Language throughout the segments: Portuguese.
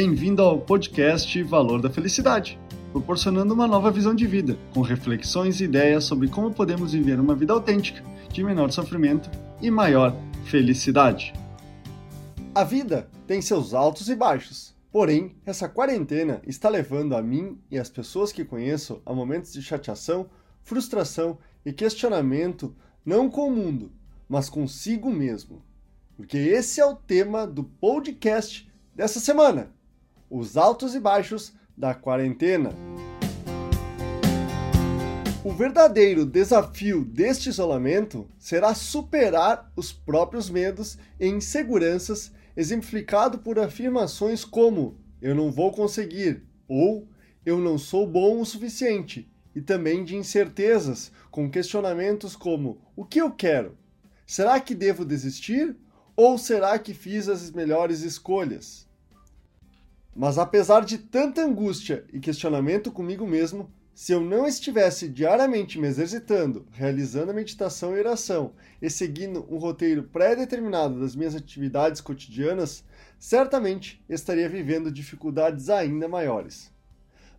Bem-vindo ao podcast Valor da Felicidade, proporcionando uma nova visão de vida, com reflexões e ideias sobre como podemos viver uma vida autêntica, de menor sofrimento e maior felicidade. A vida tem seus altos e baixos. Porém, essa quarentena está levando a mim e as pessoas que conheço a momentos de chateação, frustração e questionamento não com o mundo, mas consigo mesmo. Porque esse é o tema do podcast dessa semana: os altos e baixos da quarentena. O verdadeiro desafio deste isolamento será superar os próprios medos e inseguranças, exemplificado por afirmações como eu não vou conseguir ou eu não sou bom o suficiente, e também de incertezas, com questionamentos como o que eu quero? Será que devo desistir ou será que fiz as melhores escolhas? Mas apesar de tanta angústia e questionamento comigo mesmo, se eu não estivesse diariamente me exercitando, realizando a meditação e oração e seguindo um roteiro pré-determinado das minhas atividades cotidianas, certamente estaria vivendo dificuldades ainda maiores.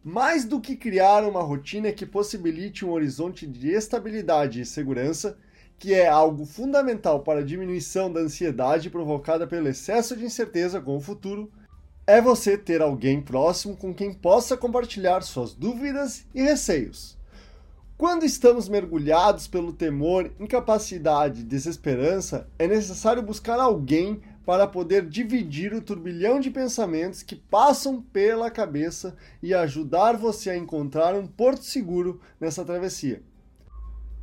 Mais do que criar uma rotina que possibilite um horizonte de estabilidade e segurança, que é algo fundamental para a diminuição da ansiedade provocada pelo excesso de incerteza com o futuro, é você ter alguém próximo com quem possa compartilhar suas dúvidas e receios. Quando estamos mergulhados pelo temor, incapacidade e desesperança, é necessário buscar alguém para poder dividir o turbilhão de pensamentos que passam pela cabeça e ajudar você a encontrar um porto seguro nessa travessia.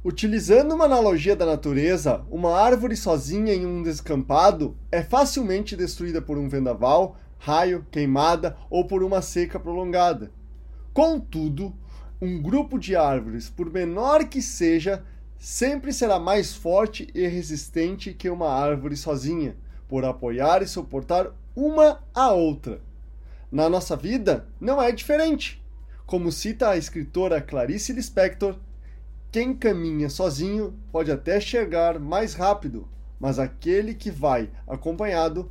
Utilizando uma analogia da natureza, uma árvore sozinha em um descampado é facilmente destruída por um vendaval, raio, queimada ou por uma seca prolongada. Contudo, um grupo de árvores, por menor que seja, sempre será mais forte e resistente que uma árvore sozinha, por apoiar e suportar uma a outra. Na nossa vida, não é diferente. Como cita a escritora Clarice Lispector, quem caminha sozinho pode até chegar mais rápido, mas aquele que vai acompanhado